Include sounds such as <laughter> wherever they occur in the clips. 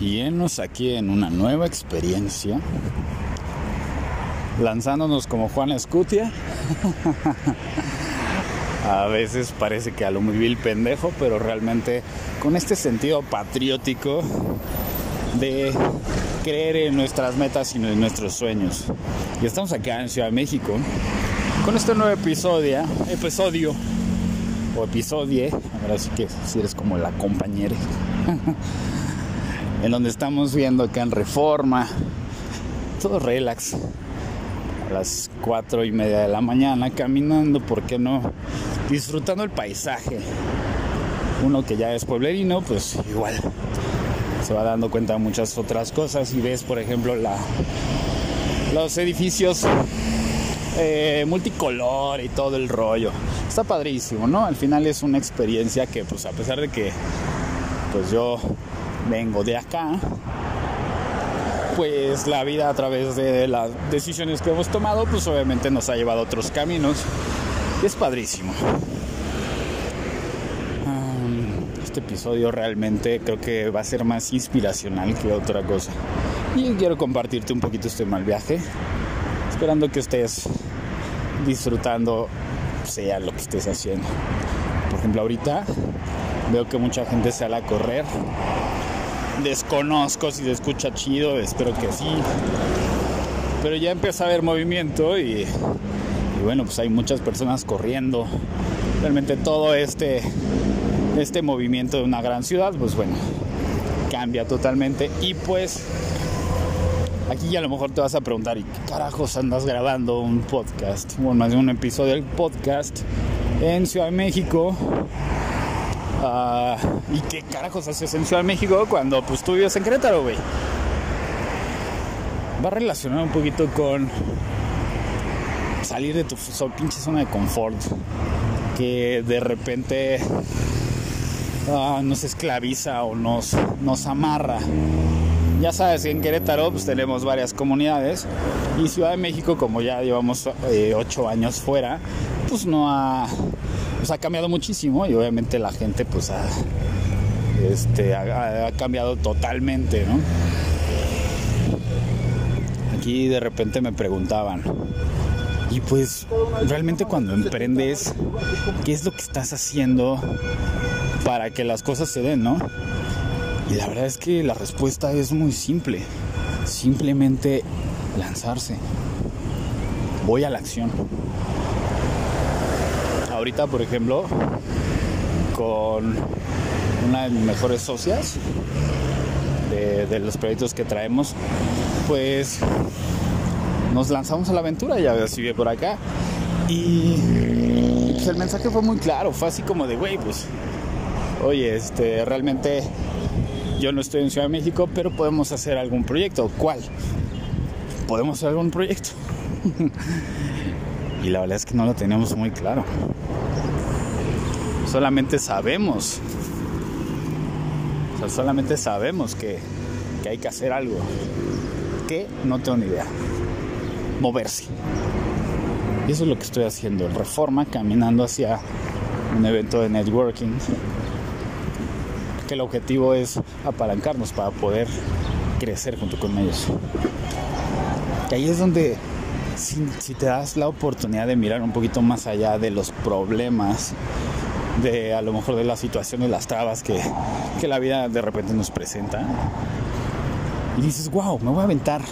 y enos aquí en una nueva experiencia, lanzándonos como Juan Escutia. <laughs> a veces parece que a lo muy vil pendejo, pero realmente con este sentido patriótico de creer en nuestras metas y en nuestros sueños. Y estamos acá en Ciudad de México con este nuevo episodio, episodio o episodio, ahora sí que si eres como la compañera, <laughs> en donde estamos viendo acá en Reforma, todo relax, a las cuatro y media de la mañana, caminando, ¿por qué no? Disfrutando el paisaje. Uno que ya es pueblerino, pues igual se va dando cuenta de muchas otras cosas y ves, por ejemplo, la, los edificios eh, multicolor y todo el rollo. Está padrísimo, ¿no? Al final es una experiencia que, pues a pesar de que, pues yo vengo de acá, pues la vida a través de las decisiones que hemos tomado, pues obviamente nos ha llevado a otros caminos. Es padrísimo. Este episodio realmente creo que va a ser más inspiracional que otra cosa. Y quiero compartirte un poquito este mal viaje, esperando que estés disfrutando sea lo que estés haciendo. Por ejemplo, ahorita veo que mucha gente sale a correr. Desconozco si se escucha chido, espero que sí. Pero ya empieza a haber movimiento y, bueno, pues hay muchas personas corriendo. Realmente todo este este movimiento de una gran ciudad, pues bueno, cambia totalmente. Y pues aquí a lo mejor te vas a preguntar, ¿y qué carajos andas grabando un podcast? Bueno, más de un episodio del podcast en Ciudad de México. Uh, ¿Y qué carajos haces en Ciudad de México cuando pues tú vives en Querétaro, güey? Va relacionado un poquito con salir de tu pinche zona de confort. Que de repente uh, nos esclaviza o nos, nos amarra. Ya sabes, en Querétaro pues, tenemos varias comunidades y Ciudad de México, como ya llevamos eh, ocho años fuera, pues no ha, pues, ha cambiado muchísimo y obviamente la gente pues ha, este, ha, cambiado totalmente. Aquí de repente me preguntaban, y pues realmente cuando emprendes, ¿qué es lo que estás haciendo para que las cosas se den, no? Y la verdad es que la respuesta es muy simple. Simplemente lanzarse. Voy a la acción. Ahorita, por ejemplo, con una de mis mejores socias de, los proyectos que traemos, pues nos lanzamos a la aventura, ya ves, sigue por acá. Y pues el mensaje fue muy claro, fue así como de, güey, pues, oye, este, realmente yo no estoy en Ciudad de México, pero podemos hacer algún proyecto. ¿Cuál? Podemos hacer algún proyecto. <laughs> y la verdad es que no lo tenemos muy claro. Solamente sabemos. Solamente sabemos que, que hay que hacer algo. Que no tengo ni idea moverse. Y eso es lo que estoy haciendo, reforma, caminando hacia un evento de networking, que el objetivo es apalancarnos para poder crecer junto con ellos. Y ahí es donde, si, te das la oportunidad de mirar un poquito más allá de los problemas, de a lo mejor de las situaciones, las trabas que, que la vida de repente nos presenta, y dices, wow, me voy a aventar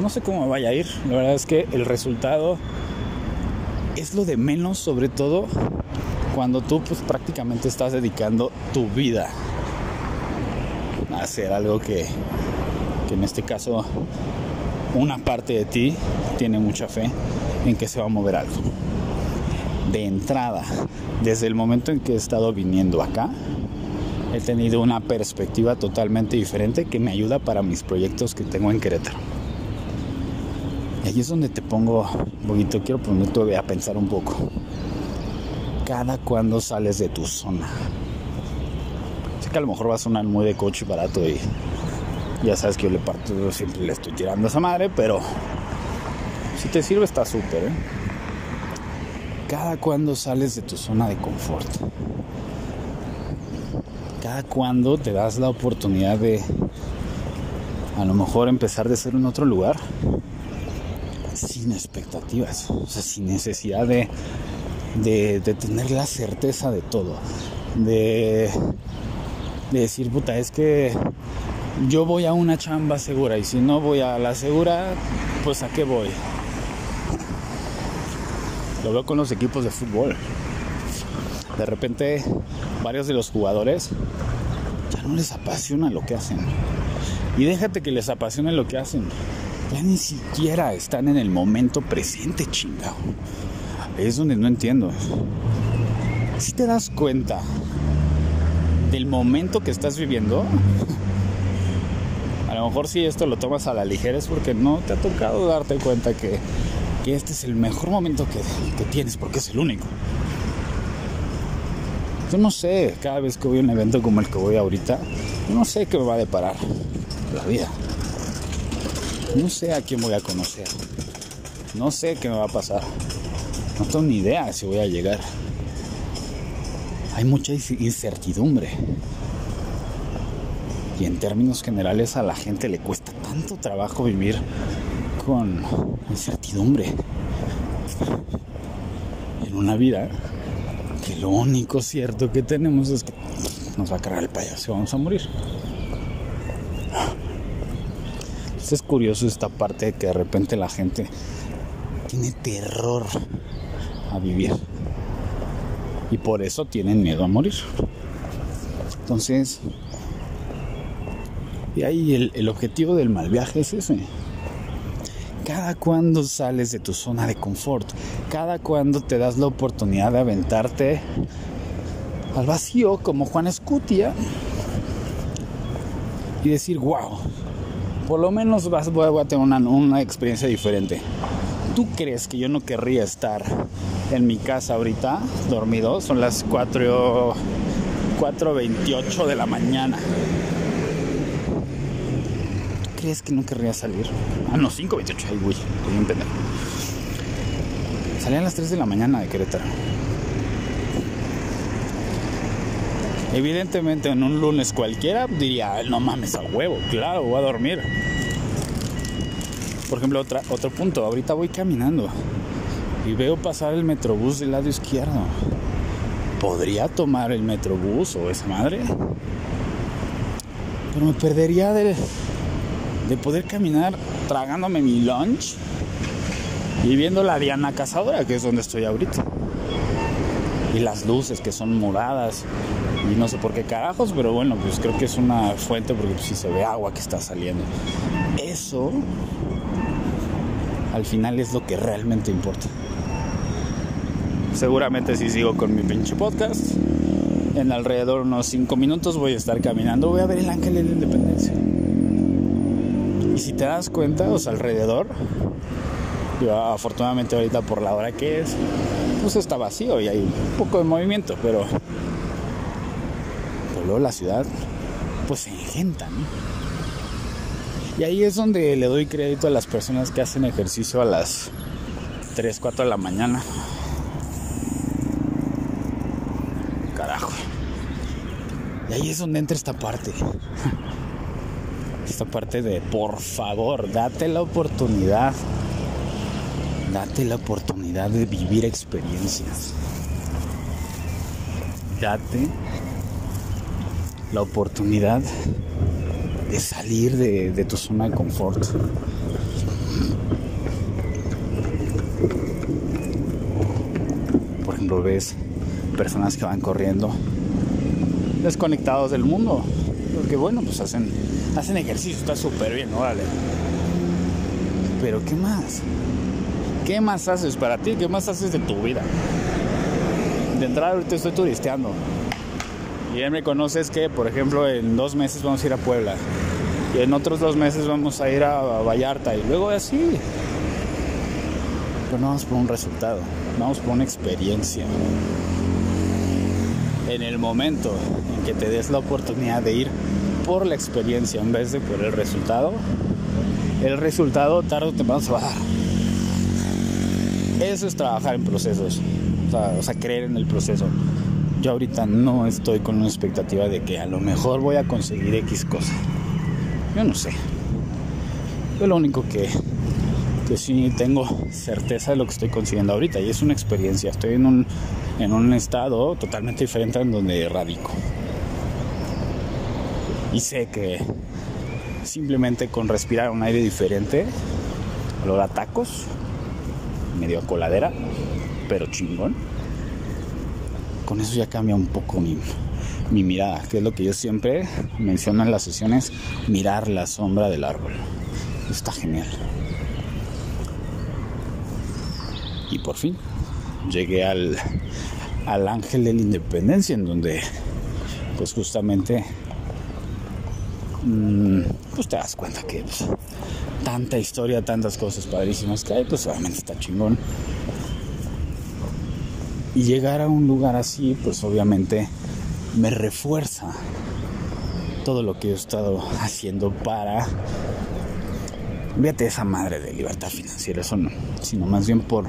no sé cómo vaya a ir. La verdad es que el resultado es lo de menos, sobre todo cuando tú pues prácticamente estás dedicando tu vida a hacer algo que, que en este caso una parte de ti tiene mucha fe en que se va a mover algo. De entrada, desde el momento en que he estado viniendo acá, he tenido una perspectiva totalmente diferente que me ayuda para mis proyectos que tengo en Querétaro. Y ahí es donde te pongo un poquito, quiero ponerte a pensar un poco. Cada cuando sales de tu zona. Sé que a lo mejor va a sonar muy de coche barato y ya sabes que yo le parto, siempre le estoy tirando a esa madre, pero si te sirve está súper, ¿eh? Cada cuando sales de tu zona de confort. Cada cuando te das la oportunidad de a lo mejor empezar de ser en otro lugar sin expectativas, o sea, sin necesidad de, de, tener la certeza de todo, de decir, puta, es que yo voy a una chamba segura y si no voy a la segura, pues a qué voy. Lo veo con los equipos de fútbol. De repente varios de los jugadores ya no les apasiona lo que hacen. Y déjate que les apasione lo que hacen. Ya ni siquiera están en el momento presente, chingado. Es donde no entiendo. Si te das cuenta del momento que estás viviendo, lo mejor si esto lo tomas a la ligera es porque no te ha tocado darte cuenta que este es el mejor momento que, tienes porque es el único. Yo no sé, cada vez que voy a un evento como el que voy ahorita, yo no sé qué me va a deparar la vida. No sé a quién voy a conocer. No sé qué me va a pasar. No tengo ni idea si voy a llegar. Hay mucha incertidumbre. Y en términos generales a la gente le cuesta tanto trabajo vivir con incertidumbre en una vida que lo único cierto que tenemos es que nos va a cargar el payaso y vamos a morir. es curioso esta parte de que de repente la gente tiene terror a vivir y por eso tienen miedo a morir. Entonces, y ahí el, objetivo del mal viaje es ese, cada cuando sales de tu zona de confort, cada cuando te das la oportunidad de aventarte al vacío como Juan Escutia y decir, wow, por lo menos vas, voy, a tener una, una experiencia diferente. ¿Tú crees que yo no querría estar en mi casa ahorita dormido? Son las 4, 4.28 de la mañana crees que no querría salir? Ah, no, 5.28. Ay, güey, estoy un pendejo. Salí a las 3 de la mañana de Querétaro. Evidentemente en un lunes cualquiera diría, no mames a huevo, claro, voy a dormir. Por ejemplo, otra, otro punto, ahorita voy caminando y veo pasar el metrobús del lado izquierdo. ¿Podría tomar el metrobús o esa madre? Pero me perdería del, de poder caminar tragándome mi lunch y viendo la Diana Cazadora, que es donde estoy ahorita. Y las luces que son moradas. Y no sé por qué carajos, pero bueno, pues creo que es una fuente porque si pues, se ve agua que está saliendo. Eso al final es lo que realmente importa. Seguramente si sigo con mi pinche podcast, en alrededor de unos 5 minutos voy a estar caminando, voy a ver el ángel de la independencia. Y si te das cuenta, o alrededor, afortunadamente ahorita por la hora que es, pues está vacío y hay un poco de movimiento, pero, pero luego la ciudad, pues se engenta, ¿no? Y ahí es donde le doy crédito a las personas que hacen ejercicio a las 3, 4 de la mañana. Carajo. Y ahí es donde entra esta parte esta parte de por favor, date la oportunidad, date la oportunidad de vivir experiencias. Date la oportunidad de salir de, de tu zona de confort. Por ejemplo, ves personas que van corriendo desconectados del mundo, porque bueno, pues hacen hacen ejercicio, está súper bien, órale. Pero ¿qué más? ¿Qué más haces para ti? ¿Qué más haces de tu vida? De entrada ahorita estoy turisteando. Y él me conoces que, por ejemplo, en dos meses vamos a ir a Puebla. Y en otros dos meses vamos a ir a Vallarta. Y luego así. Pero no vamos por un resultado. Vamos por una experiencia. En el momento en que te des la oportunidad de ir por la experiencia en vez de por el resultado, el resultado tarde o temprano se va a dar. Eso es trabajar en procesos, o sea, creer en el proceso. Yo ahorita no estoy con una expectativa de que a lo mejor voy a conseguir X cosa. Yo no sé. Yo lo único que, que sí tengo certeza de lo que estoy consiguiendo ahorita y es una experiencia. Estoy en un, en un estado totalmente diferente en donde radico. Y sé que simplemente con respirar un aire diferente, olor a tacos, medio a coladera, pero chingón, con eso ya cambia un poco mi, mi mirada, que es lo que yo siempre menciono en las sesiones, mirar la sombra del árbol. Está genial. Y por fin llegué al, al ángel de la independencia, en donde pues justamente pues te das cuenta que pues, tanta historia, tantas cosas padrísimas que hay, pues obviamente está chingón. Y llegar a un lugar así, pues obviamente me refuerza todo lo que he estado haciendo para Fíjate esa madre de libertad financiera, eso no, sino más bien por,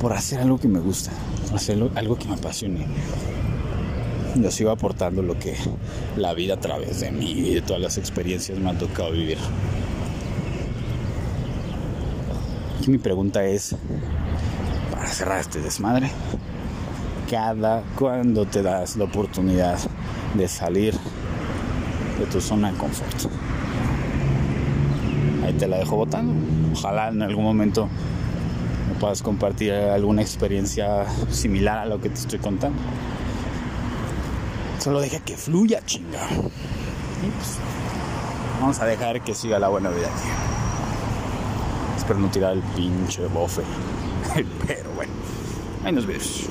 por hacer algo que me gusta, hacer algo que me apasione. Yo sigo aportando lo que la vida a través de mí y de todas las experiencias me ha tocado vivir. Mi pregunta es, para cerrar este desmadre, cada cuando te das la oportunidad de salir de tu zona de confort te la dejo votando. Ojalá en algún momento me puedas compartir alguna experiencia similar a lo que te estoy contando. Solo deja que fluya, chinga. Pues, vamos a dejar que siga la buena vida aquí. Espero no tirar el pinche bofe. <laughs> Pero bueno, ahí nos vemos.